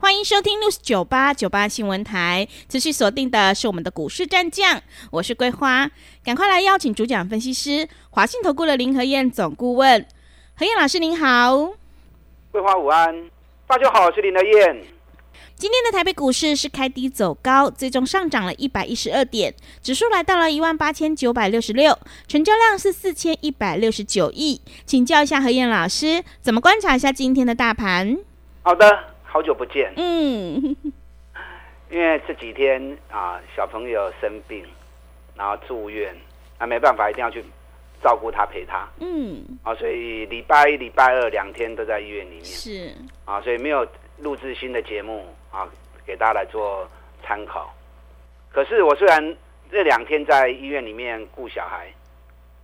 欢迎收听 News 九八九八新闻台，持续锁定的是我们的股市战将，我是桂花，赶快来邀请主讲分析师华信投顾的林和燕总顾问，何燕老师您好，桂花午安，大家好，我是林和燕。今天的台北股市是开低走高，最终上涨了一百一十二点，指数来到了一万八千九百六十六，成交量是四千一百六十九亿，请教一下何燕老师，怎么观察一下今天的大盘？好的。好久不见，嗯，因为这几天啊，小朋友生病，然后住院，那、啊、没办法，一定要去照顾他，陪他，嗯，啊，所以礼拜一、礼拜二两天都在医院里面，是，啊，所以没有录制新的节目啊，给大家来做参考。可是我虽然这两天在医院里面顾小孩。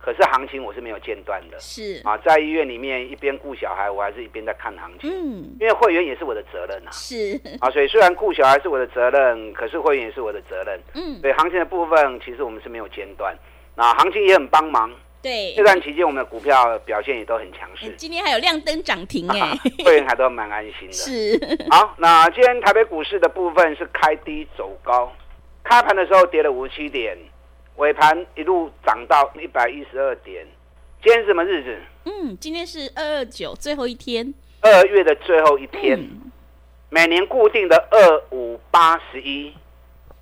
可是行情我是没有间断的，是。啊，在医院里面一边顾小孩，我还是一边在看行情，嗯，因为会员也是我的责任啊，是。啊，所以虽然顾小孩是我的责任，可是会员也是我的责任，嗯，所以行情的部分其实我们是没有间断，那行情也很帮忙，对，这段期间我们的股票表现也都很强势，今天还有亮灯涨停 哎，会员还都蛮安心的，是。好，那今天台北股市的部分是开低走高，开盘的时候跌了五十七点。尾盘一路涨到一百一十二点，今天是什么日子？嗯，今天是二二九最后一天，二月的最后一天，嗯、每年固定的二五八十一，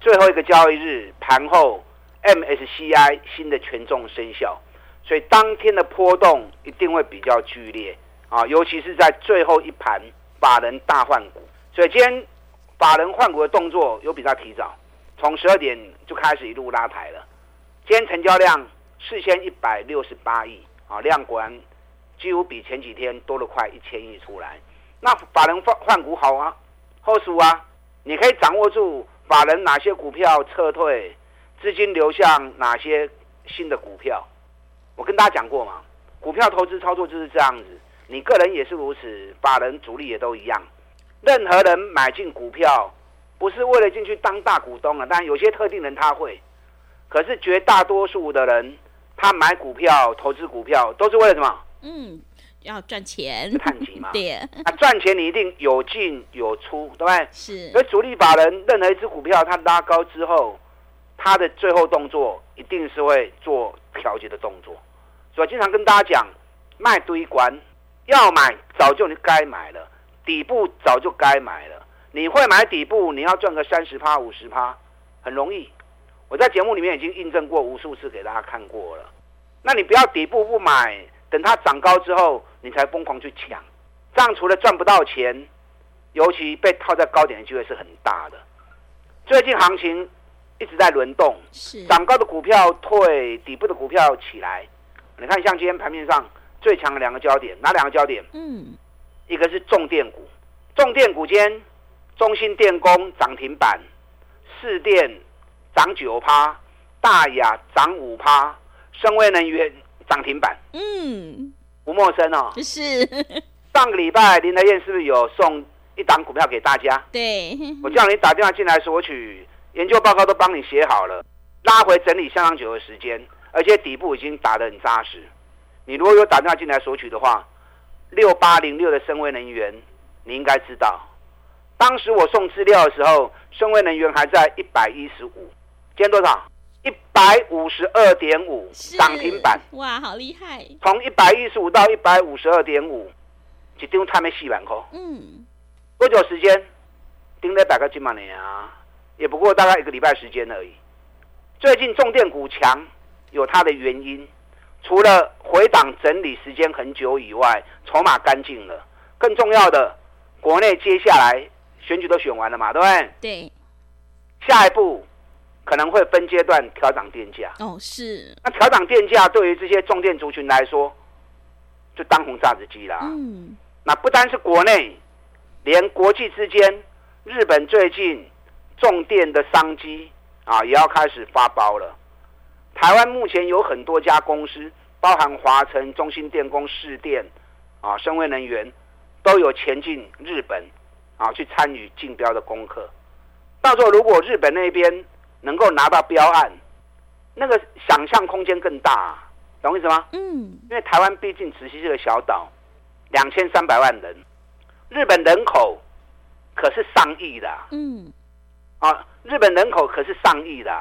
最后一个交易日盘后，MSCI 新的权重生效，所以当天的波动一定会比较剧烈啊，尤其是在最后一盘，法人大换股，所以今天法人换股的动作有比较提早，从十二点就开始一路拉抬了。今天成交量四千一百六十八亿啊，量果然几乎比前几天多了快一千亿出来。那法人换换股好啊，后数啊，你可以掌握住法人哪些股票撤退，资金流向哪些新的股票。我跟大家讲过嘛，股票投资操作就是这样子，你个人也是如此，法人主力也都一样。任何人买进股票，不是为了进去当大股东啊，但有些特定人他会。可是绝大多数的人，他买股票、投资股票都是为了什么？嗯，要赚钱，探底嘛。对，啊，赚钱你一定有进有出，对不对？是。所以主力法人任何一只股票，它拉高之后，它的最后动作一定是会做调节的动作。所以经常跟大家讲，卖堆关，要买早就你该买了，底部早就该买了。你会买底部，你要赚个三十趴、五十趴，很容易。我在节目里面已经印证过无数次，给大家看过了。那你不要底部不买，等它涨高之后，你才疯狂去抢。这样除了赚不到钱，尤其被套在高点的机会是很大的。最近行情一直在轮动，是涨高的股票退，底部的股票起来。你看，像今天盘面上最强的两个焦点，哪两个焦点？嗯，一个是重电股，重电股间，中兴电工涨停板，市电。涨九趴，大亚涨五趴，升威能源涨停板。嗯，不陌生哦。是。上个礼拜林德燕是不是有送一档股票给大家？对。我叫你打电话进来索取，研究报告都帮你写好了，拉回整理相当久的时间，而且底部已经打得很扎实。你如果有打电话进来索取的话，六八零六的升威能源，你应该知道，当时我送资料的时候，升威能源还在一百一十五。今天多少？一百五十二点五，涨停板。哇，好厉害！从一百一十五到一百五十二点五，一张太没洗完口。嗯，多久时间？盯了百个金马年啊，也不过大概一个礼拜时间而已。最近重电股强，有它的原因，除了回档整理时间很久以外，筹码干净了。更重要的，国内接下来选举都选完了嘛，对不对？对。下一步。可能会分阶段调涨电价哦，是。那调涨电价对于这些重电族群来说，就当红炸子鸡啦。嗯。那不单是国内，连国际之间，日本最近重电的商机啊，也要开始发包了。台湾目前有很多家公司，包含华晨、中兴电工、市电啊、深威能源，都有前进日本啊去参与竞标的功课。到时候如果日本那边能够拿到标案，那个想象空间更大啊，懂我意思吗？嗯，因为台湾毕竟只是这个小岛，两千三百万人，日本人口可是上亿的。嗯，啊，日本人口可是上亿的，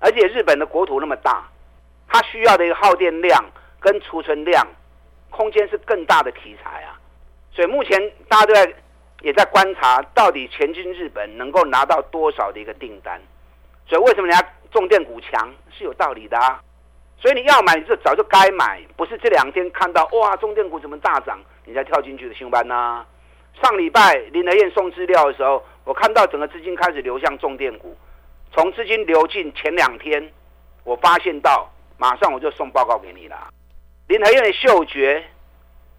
而且日本的国土那么大，它需要的一个耗电量跟储存量，空间是更大的题材啊。所以目前大家都在也在观察，到底前进日本能够拿到多少的一个订单。所以为什么人家重电股强是有道理的啊？所以你要买，你就早就该买，不是这两天看到哇，重电股怎么大涨，你才跳进去的新班呐。上礼拜林德燕送资料的时候，我看到整个资金开始流向重电股，从资金流进前两天，我发现到马上我就送报告给你了。林德燕的嗅觉，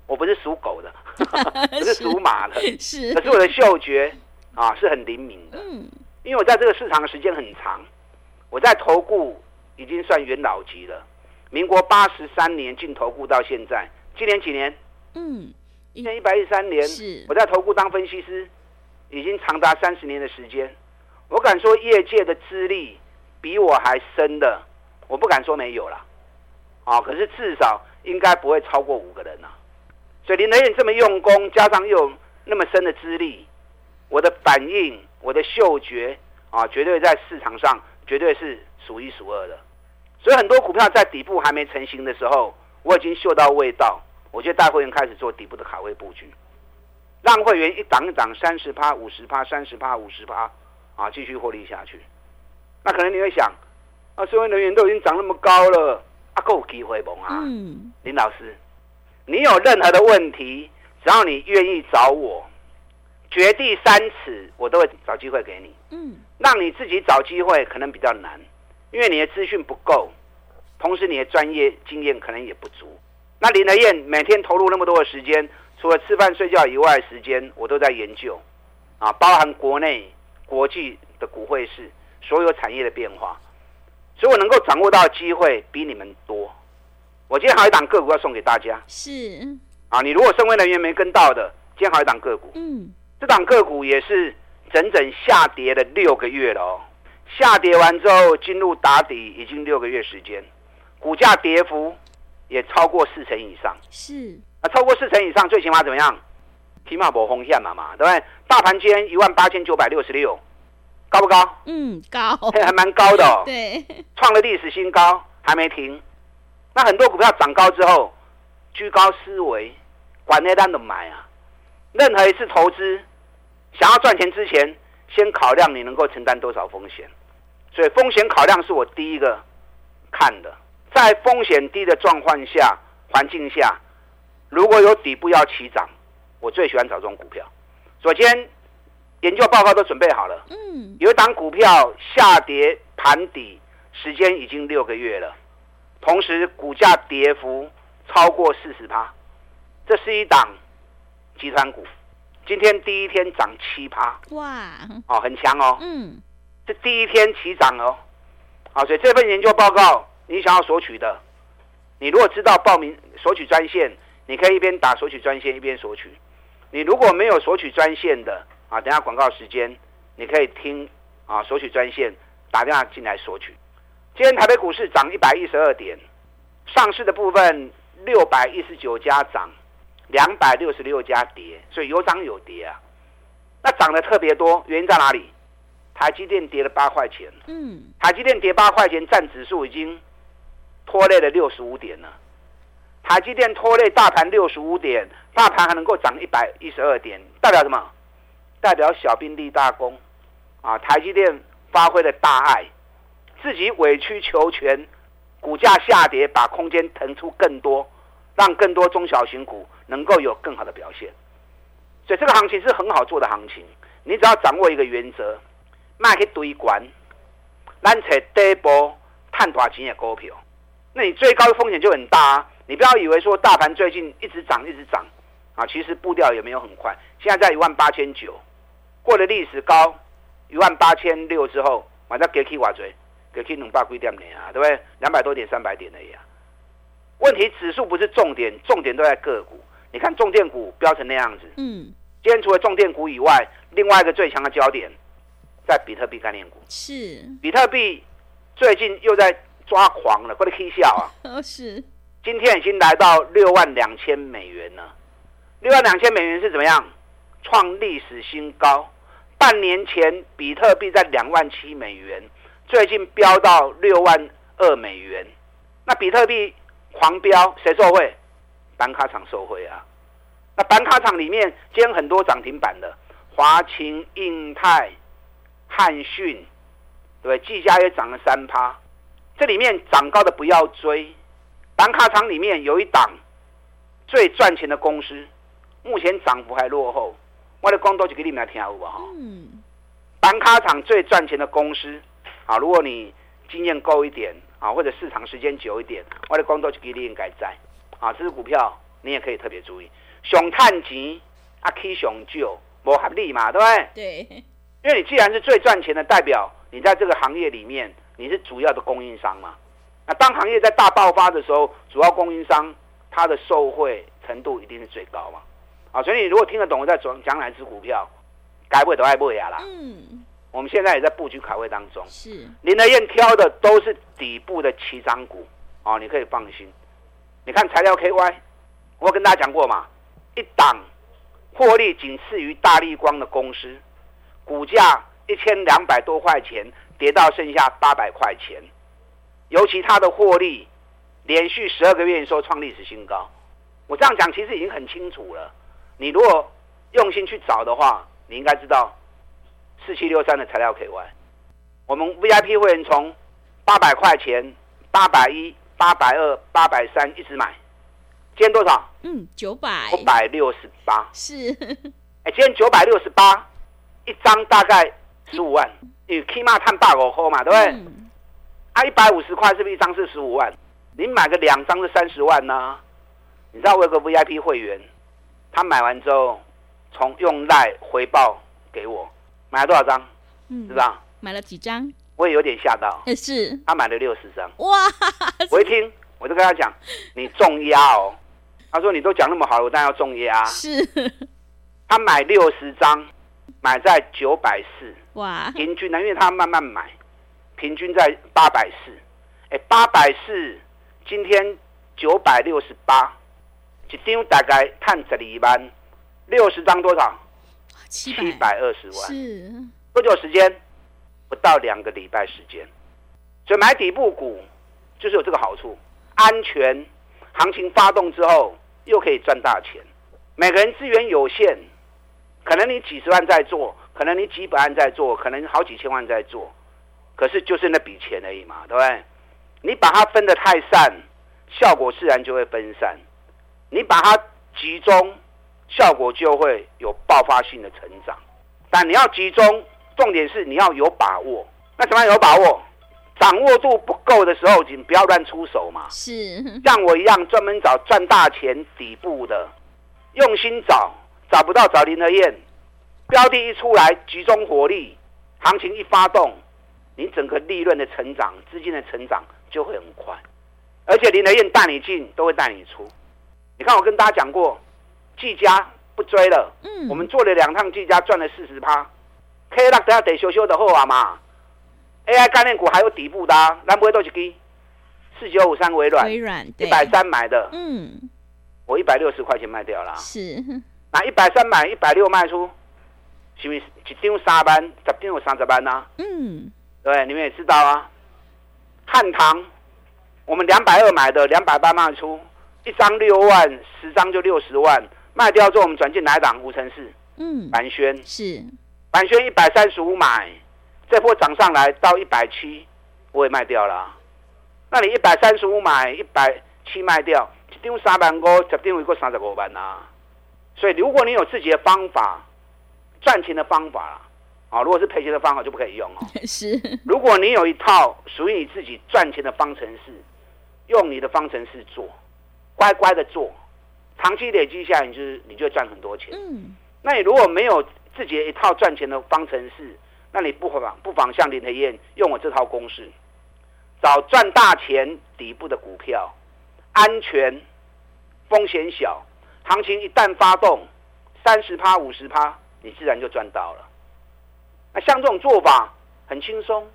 我不是属狗的，不是属马的，是，可是我的嗅觉啊是很灵敏的。嗯。因为我在这个市场的时间很长，我在投顾已经算元老级了。民国八十三年进投顾到现在，今年几年？嗯，今年一百一十三年。是我在投顾当分析师，已经长达三十年的时间。我敢说业界的资历比我还深的，我不敢说没有了。啊，可是至少应该不会超过五个人呐。所以林德燕这么用功，加上又有那么深的资历，我的反应。我的嗅觉啊，绝对在市场上绝对是数一数二的，所以很多股票在底部还没成型的时候，我已经嗅到味道，我就带会员开始做底部的卡位布局，让会员一档一档三十趴、五十趴、三十趴、五十趴啊，继续获利下去。那可能你会想，啊，所有能源都已经涨那么高了，啊，够有机会不啊？嗯，林老师，你有任何的问题，只要你愿意找我。掘地三尺，我都会找机会给你。嗯，让你自己找机会可能比较难，因为你的资讯不够，同时你的专业经验可能也不足。那林德燕每天投入那么多的时间，除了吃饭睡觉以外的时间，我都在研究，啊，包含国内、国际的股汇市，所有产业的变化，所以我能够掌握到的机会比你们多。我今天还有一档个股要送给大家，是啊，你如果身为人员没跟到的，今天还有一档个股，嗯。这档个股也是整整下跌了六个月了哦，下跌完之后进入打底已经六个月时间，股价跌幅也超过四成以上。是啊，超过四成以上，最起码怎么样？起码没风险嘛嘛，对不对？大盘今天一万八千九百六十六，高不高？嗯，高，还蛮高的哦。对，创了历史新高，还没停。那很多股票涨高之后，居高思维，管那单的买啊。任何一次投资。想要赚钱之前，先考量你能够承担多少风险，所以风险考量是我第一个看的。在风险低的状况下、环境下，如果有底部要起涨，我最喜欢找这种股票。首先，研究报告都准备好了。嗯。有一档股票下跌盘底，时间已经六个月了，同时股价跌幅超过四十趴，这是一档集团股。今天第一天涨七趴，哇，哦，很强哦，嗯，这第一天起涨哦，啊，所以这份研究报告你想要索取的，你如果知道报名索取专线，你可以一边打索取专线一边索取。你如果没有索取专线的啊，等下广告时间你可以听啊索取专线打电话进来索取。今天台北股市涨一百一十二点，上市的部分六百一十九家涨。两百六十六家跌，所以有涨有跌啊。那涨得特别多，原因在哪里？台积电跌了八块钱。嗯，台积电跌八块钱，占指数已经拖累了六十五点了。台积电拖累大盘六十五点，大盘还能够涨一百一十二点，代表什么？代表小兵立大功啊！台积电发挥了大爱，自己委曲求全，股价下跌，把空间腾出更多。让更多中小型股能够有更好的表现，所以这个行情是很好做的行情。你只要掌握一个原则，卖去堆关，咱找底部探大钱的股票，那你最高的风险就很大啊！你不要以为说大盘最近一直涨一直涨啊，其实步调也没有很快。现在在一万八千九，过了历史高一万八千六之后，我再给起我追给 K 两百几点点啊，对不对？两百多点、三百点的呀啊。问题指数不是重点，重点都在个股。你看重电股飙成那样子，嗯，今天除了重电股以外，另外一个最强的焦点在比特币概念股。是，比特币最近又在抓狂了，快点 K 笑啊！哦，是，今天已经来到六万两千美元了。六万两千美元是怎么样？创历史新高。半年前比特币在两万七美元，最近飙到六万二美元。那比特币狂飙，谁受惠？板卡厂受惠啊。那板卡厂里面今天很多涨停板的，华擎、印泰、汉讯，对，技嘉也涨了三趴。这里面涨高的不要追。板卡厂里面有一档最赚钱的公司，目前涨幅还落后。我的光都就给你们来听好不好？嗯，板卡厂最赚钱的公司啊，如果你经验够一点啊，或者市场时间久一点，我的光都就给你应该在啊，这支股票你也可以特别注意。熊探钱啊，K 熊就不合理嘛，对不对？对，因为你既然是最赚钱的，代表你在这个行业里面你是主要的供应商嘛。那当行业在大爆发的时候，主要供应商它的受惠程度一定是最高嘛。啊，所以你如果听得懂我在讲讲哪支股票，该不会都爱不会啦。嗯，我们现在也在布局卡位当中。是林德燕挑的都是底部的起涨股，哦，你可以放心。你看材料 KY，我跟大家讲过嘛，一档获利仅次于大立光的公司，股价一千两百多块钱跌到剩下八百块钱，尤其它的获利连续十二个月营收创历史新高。我这样讲其实已经很清楚了。你如果用心去找的话，你应该知道四七六三的材料 KY，我们 VIP 会员从八百块钱、八百一、八百二、八百三一直买，今天多少？嗯，九百。九百六十八。是。哎，今天九百六十八，一张大概十五万，你起码探八五块嘛，对不对？嗯、啊，一百五十块是不是一张是十五万？你买个两张是三十万呢、啊？你知道我有个 VIP 会员？他买完之后，从用赖回报给我，买了多少张？嗯，知道？买了几张？我也有点吓到。也是。他买了六十张。哇！我一听，我就跟他讲：“你重压哦。”他说：“你都讲那么好了，我当然要重压。”是。他买六十张，买在九百四。哇！平均呢？因为他慢慢买，平均在八百四。哎，八百四，今天九百六十八。一张大概赚十二万，六十张多少？七百二十万。是多久时间？不到两个礼拜时间。所以买底部股就是有这个好处，安全。行情发动之后又可以赚大钱。每个人资源有限，可能你几十万在做，可能你几百万在做，可能好几千万在做，可是就是那笔钱而已嘛，对不对？你把它分得太散，效果自然就会分散。你把它集中，效果就会有爆发性的成长。但你要集中，重点是你要有把握。那怎么样有把握？掌握度不够的时候，请不要乱出手嘛。是像我一样专门找赚大钱底部的，用心找，找不到找林德燕。标的一出来，集中火力，行情一发动，你整个利润的成长、资金的成长就会很快。而且林德燕带你进，都会带你出。你看，我跟大家讲过，技嘉不追了。嗯，我们做了两趟技嘉，赚了四十趴。K 六等下得修修的后啊嘛。AI 概念股还有底部的，南不会都是低。四九五三微软，微软一百三买的。嗯，我一百六十块钱卖掉了。是，那一百三买，一百六卖出，是不是一张三万，十张有三十万呢？嗯，对，你们也知道啊。汉唐，我们两百二买的，两百八卖出。一张六万，十张就六十万，卖掉之后我们转进哪档？五成四，嗯，蓝轩是，凡轩一百三十五买，这波涨上来到一百七，我也卖掉了。那你一百三十五买，一百七卖掉，一张三万五，十张一个三十五万啊。所以如果你有自己的方法，赚钱的方法啊，如果是赔钱的方法就不可以用哦。是，如果你有一套属于你自己赚钱的方程式，用你的方程式做。乖乖的做，长期累积下来，你就是你就赚很多钱。嗯，那你如果没有自己一套赚钱的方程式，那你不妨不妨像林和燕用我这套公式，找赚大钱底部的股票，安全，风险小，行情一旦发动，三十趴、五十趴，你自然就赚到了。那像这种做法很轻松，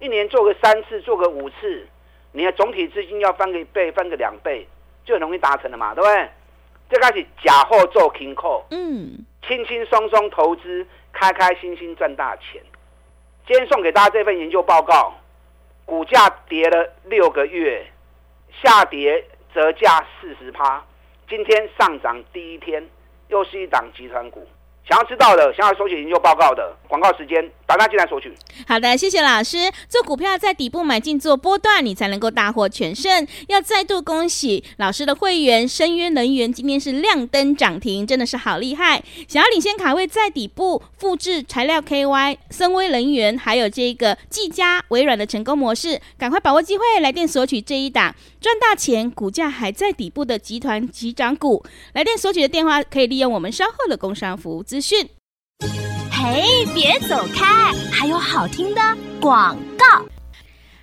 一年做个三次，做个五次，你的总体资金要翻个一倍、翻个两倍，就很容易达成了嘛，对不对？这开始假货做轻扣，嗯，轻轻松松投资，开开心心赚大钱。今天送给大家这份研究报告，股价跌了六个月，下跌折价四十趴，今天上涨第一天，又是一档集团股。想要知道的，想要索取研究报告的广告时间，打电进来索取。好的，谢谢老师。做股票在底部买进做波段，你才能够大获全胜。要再度恭喜老师的会员深渊能源今天是亮灯涨停，真的是好厉害。想要领先卡位在底部，复制材料 KY、森威能源，还有这个技嘉、微软的成功模式，赶快把握机会来电索取这一档赚大钱、股价还在底部的集团起涨股。来电索取的电话可以利用我们稍后的工商服务资讯。嘿，别走开，还有好听的广告。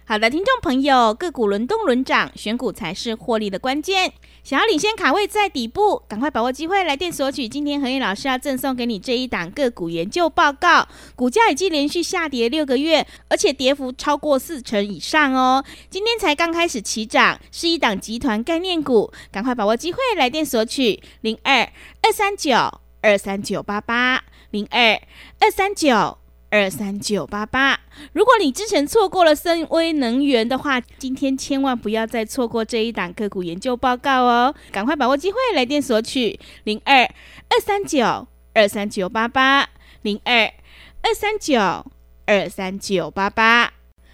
好的，听众朋友，个股轮动轮涨，选股才是获利的关键。想要领先卡位在底部，赶快把握机会来电索取。今天何燕老师要赠送给你这一档个股研究报告，股价已经连续下跌六个月，而且跌幅超过四成以上哦。今天才刚开始起涨，是一档集团概念股，赶快把握机会来电索取零二二三九。二三九八八零二二三九二三九八八。如果你之前错过了森威能源的话，今天千万不要再错过这一档个股研究报告哦！赶快把握机会来电索取零二二三九二三九八八零二二三九二三九八八。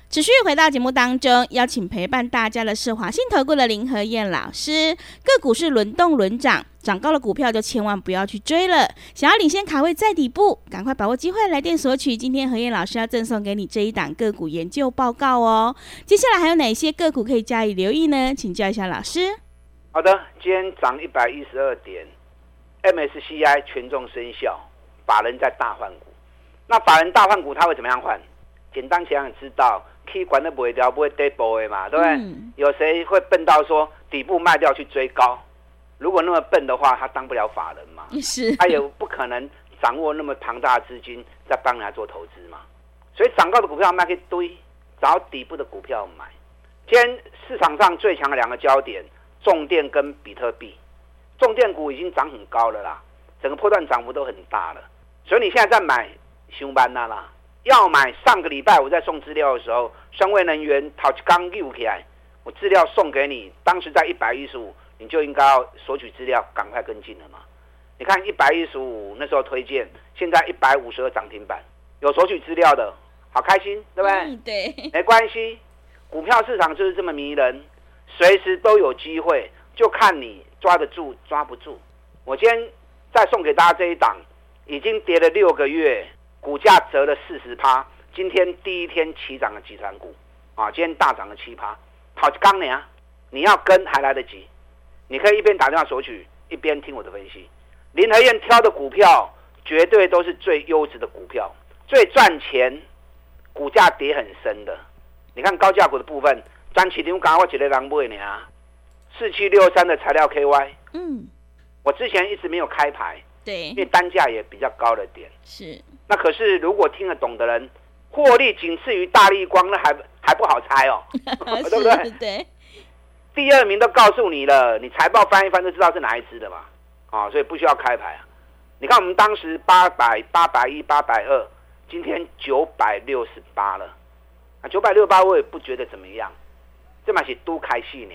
持续回到节目当中，邀请陪伴大家的是华信投顾的林和燕老师。个股是轮动轮涨，涨高的股票就千万不要去追了。想要领先卡位在底部，赶快把握机会来电索取。今天何燕老师要赠送给你这一档个股研究报告哦。接下来还有哪些个股可以加以留意呢？请教一下老师。好的，今天涨一百一十二点，MSCI 权重生效，法人在大换股。那法人大换股，他会怎么样换？简单想想知道。K 管的不会掉，不会跌波的嘛，对不对？嗯、有谁会笨到说底部卖掉去追高？如果那么笨的话，他当不了法人嘛。是，他也不可能掌握那么庞大的资金在帮人家做投资嘛。所以涨高的股票卖一堆，找底部的股票买。今天市场上最强的两个焦点，重电跟比特币。重电股已经涨很高了啦，整个波段涨幅都很大了。所以你现在在买，上班啦啦。要买上个礼拜我在送资料的时候，森崴能源淘气刚溜起来，我资料送给你，当时在一百一十五，你就应该要索取资料，赶快跟进了嘛。你看一百一十五那时候推荐，现在一百五十二涨停板，有索取资料的，好开心，对不对？嗯、对，没关系，股票市场就是这么迷人，随时都有机会，就看你抓得住抓不住。我今天再送给大家这一档，已经跌了六个月。股价折了四十趴，今天第一天起涨的集团股，啊，今天大涨了七趴。好，刚你啊，你要跟还来得及，你可以一边打电话索取，一边听我的分析。林和燕挑的股票绝对都是最优质的股票，最赚钱，股价跌很深的。你看高价股的部分，张启林刚刚我几个人买呢？四七六三的材料 KY，嗯，我之前一直没有开牌。对，因为单价也比较高了点。是。那可是如果听得懂的人，获利仅次于大立光，那还还不好猜哦，是 对不对？对。第二名都告诉你了，你财报翻一翻就知道是哪一支的嘛。啊、哦，所以不需要开牌啊。你看我们当时八百、八百一、八百二，今天九百六十八了。啊，九百六十八我也不觉得怎么样，这嘛是都开戏呢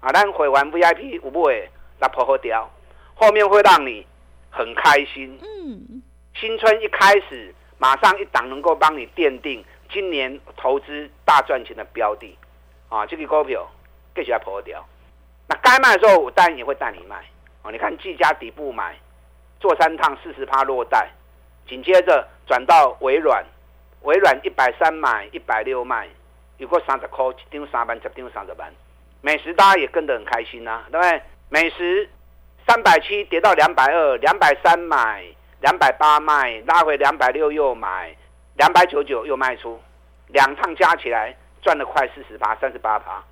啊。咱会员 VIP 五不会来破好掉，后面会让你。很开心，嗯，新春一开始，马上一档能够帮你奠定今年投资大赚钱的标的，啊，这个股票继续要破掉。那该卖的时候，我当然也会带你卖。哦，你看技嘉底部买，做三趟四十趴落袋，紧接着转到微软，微软一百三买，一百六卖，有个三十块，一张三万，十张三十万。美食大家也跟得很开心呐、啊，对不对？美食。三百七跌到两百二，两百三买，两百八卖，拉回两百六又买，两百九九又卖出，两趟加起来赚了快四十八、三十八趴。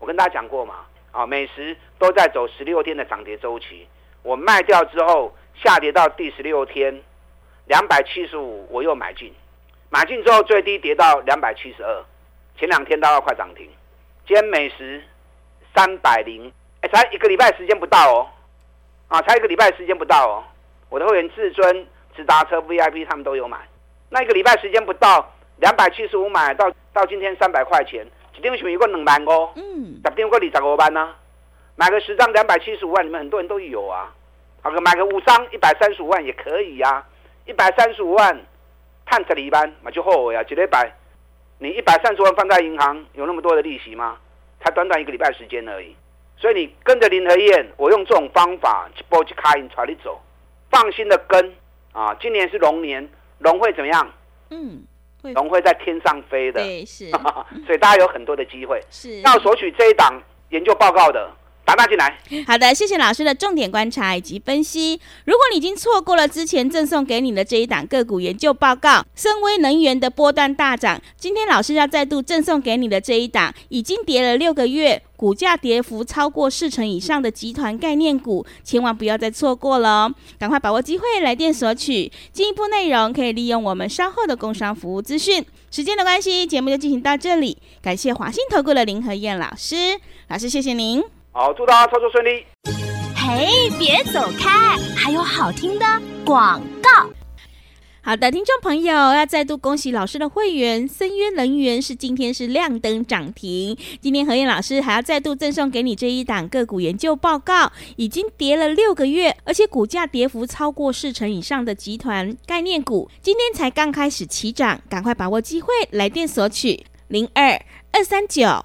我跟大家讲过嘛，啊，美食都在走十六天的涨跌周期。我卖掉之后，下跌到第十六天，两百七十五，我又买进，买进之后最低跌到两百七十二，前两天都要快涨停。今天美食三百零，哎，才一个礼拜时间不到哦，啊，才一个礼拜时间不到哦。我的会员至尊、直达车 VIP 他们都有买，那一个礼拜时间不到，两百七十五买到到今天三百块钱，一定是有个两万哦，嗯，十点过二十五万呢，买个十张两百七十五万，你们很多人都有啊。好，买个五张一百三十五万也可以呀，一百三十五万，探着一班，那就后悔啊，几礼拜，你一百三十万放在银行有那么多的利息吗？才短短一个礼拜时间而已，所以你跟着林和燕，我用这种方法去波去卡引带你走，放心的跟啊，今年是龙年，龙会怎么样？嗯，龙会在天上飞的，对，是，所以大家有很多的机会，是。要索取这一档研究报告的。打打进来。好的，谢谢老师的重点观察以及分析。如果你已经错过了之前赠送给你的这一档个股研究报告，深威能源的波段大涨，今天老师要再度赠送给你的这一档，已经跌了六个月，股价跌幅超过四成以上的集团概念股，千万不要再错过了哦！赶快把握机会来电索取。进一步内容可以利用我们稍后的工商服务资讯。时间的关系，节目就进行到这里。感谢华信投顾的林和燕老师，老师谢谢您。好，祝大家操作顺利。嘿，别走开，还有好听的广告。好的，听众朋友，要再度恭喜老师的会员深渊能源是今天是亮灯涨停。今天何燕老师还要再度赠送给你这一档个股研究报告，已经跌了六个月，而且股价跌幅超过四成以上的集团概念股，今天才刚开始起涨，赶快把握机会来电索取零二二三九。